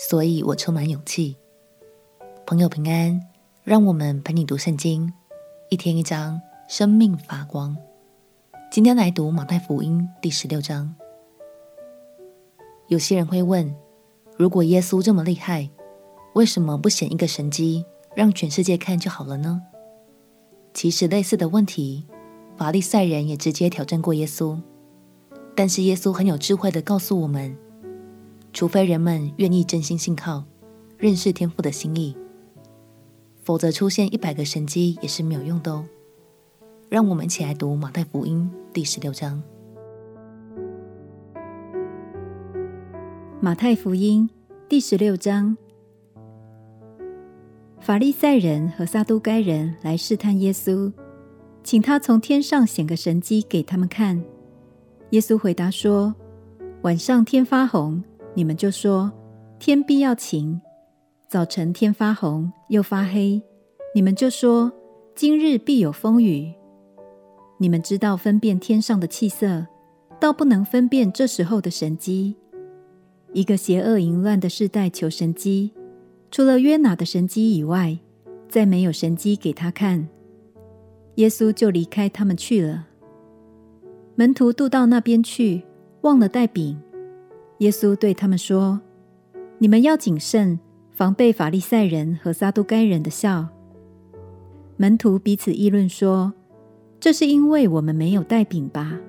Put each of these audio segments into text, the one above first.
所以我充满勇气。朋友平安，让我们陪你读圣经，一天一章，生命发光。今天来读马太福音第十六章。有些人会问：如果耶稣这么厉害，为什么不显一个神迹，让全世界看就好了呢？其实类似的问题，法利赛人也直接挑战过耶稣，但是耶稣很有智慧的告诉我们。除非人们愿意真心信靠、认识天父的心意，否则出现一百个神迹也是没有用的哦。让我们一起来读马太福音第十六章。马太福音第十六章，法利赛人和撒都该人来试探耶稣，请他从天上显个神迹给他们看。耶稣回答说：“晚上天发红。”你们就说天必要晴；早晨天发红又发黑，你们就说今日必有风雨。你们知道分辨天上的气色，倒不能分辨这时候的神迹。一个邪恶淫乱的世代求神迹，除了约拿的神迹以外，再没有神迹给他看。耶稣就离开他们去了。门徒渡到那边去，忘了带饼。耶稣对他们说：“你们要谨慎，防备法利赛人和撒都该人的笑。”门徒彼此议论说：“这是因为我们没有带饼吧？”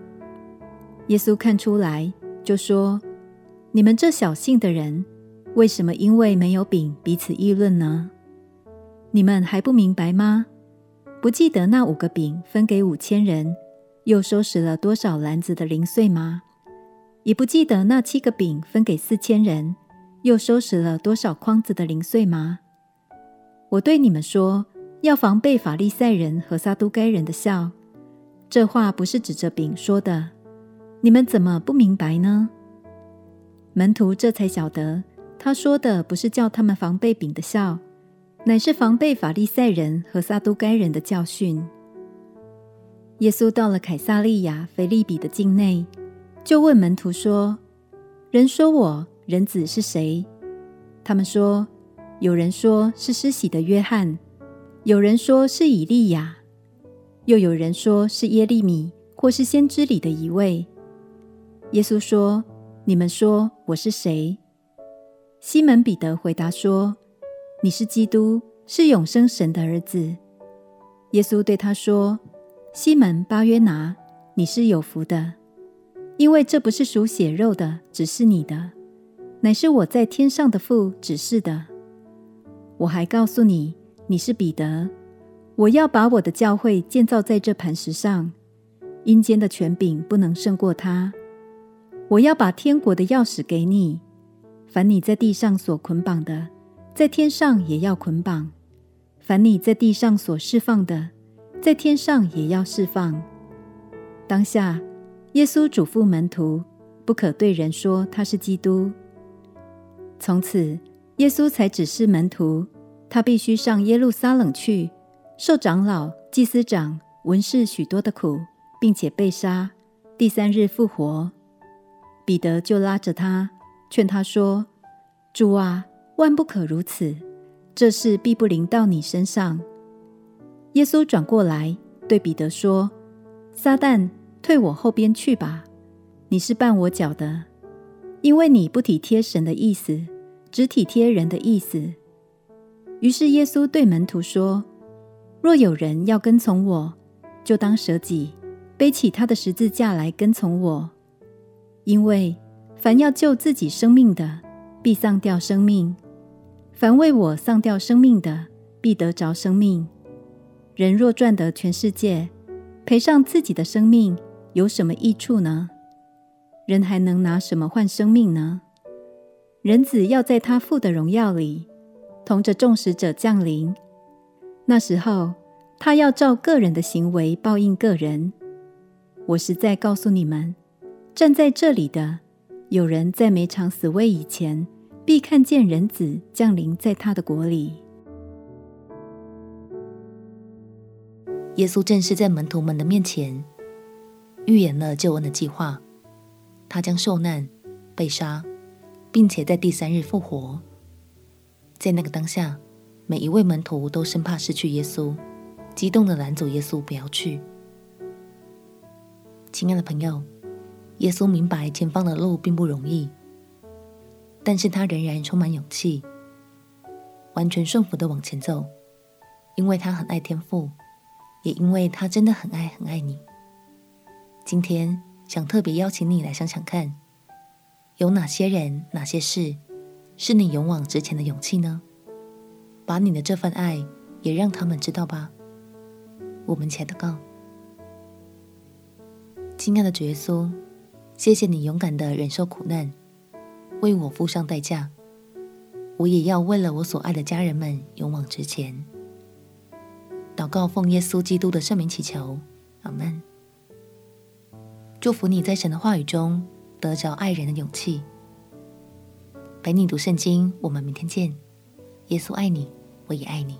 耶稣看出来，就说：“你们这小信的人，为什么因为没有饼彼此议论呢？你们还不明白吗？不记得那五个饼分给五千人，又收拾了多少篮子的零碎吗？”也不记得那七个饼分给四千人，又收拾了多少筐子的零碎吗？我对你们说，要防备法利赛人和撒都该人的笑。这话不是指着饼说的，你们怎么不明白呢？门徒这才晓得，他说的不是叫他们防备饼的笑，乃是防备法利赛人和撒都该人的教训。耶稣到了凯撒利亚腓利比的境内。就问门徒说：“人说我人子是谁？”他们说：“有人说是施洗的约翰，有人说是以利亚，又有人说是耶利米，或是先知里的一位。”耶稣说：“你们说我是谁？”西门彼得回答说：“你是基督，是永生神的儿子。”耶稣对他说：“西门巴约拿，你是有福的。”因为这不是属血肉的只是你的，乃是我在天上的父指示的。我还告诉你，你是彼得，我要把我的教会建造在这磐石上，阴间的权柄不能胜过它。我要把天国的钥匙给你，凡你在地上所捆绑的，在天上也要捆绑；凡你在地上所释放的，在天上也要释放。当下。耶稣嘱咐门徒，不可对人说他是基督。从此，耶稣才指示门徒，他必须上耶路撒冷去，受长老、祭司长、文士许多的苦，并且被杀，第三日复活。彼得就拉着他，劝他说：“主啊，万不可如此，这事必不临到你身上。”耶稣转过来对彼得说：“撒旦。”退我后边去吧！你是绊我脚的，因为你不体贴神的意思，只体贴人的意思。于是耶稣对门徒说：“若有人要跟从我，就当舍己，背起他的十字架来跟从我。因为凡要救自己生命的，必丧掉生命；凡为我丧掉生命的，必得着生命。人若赚得全世界，赔上自己的生命。”有什么益处呢？人还能拿什么换生命呢？人子要在他父的荣耀里，同着众使者降临。那时候，他要照个人的行为报应个人。我实在告诉你们，站在这里的，有人在每场死位以前，必看见人子降临在他的国里。耶稣正是在门徒们的面前预言了救恩的计划，他将受难、被杀，并且在第三日复活。在那个当下，每一位门徒都生怕失去耶稣，激动地拦阻耶稣不要去。亲爱的朋友，耶稣明白前方的路并不容易，但是他仍然充满勇气，完全顺服的往前走，因为他很爱天父。也因为他真的很爱很爱你，今天想特别邀请你来想想看，有哪些人、哪些事是你勇往直前的勇气呢？把你的这份爱也让他们知道吧。我们且祷告，亲爱的主耶稣，谢谢你勇敢的忍受苦难，为我付上代价，我也要为了我所爱的家人们勇往直前。祷告奉耶稣基督的圣名祈求，阿门。祝福你在神的话语中得着爱人的勇气。陪你读圣经，我们明天见。耶稣爱你，我也爱你。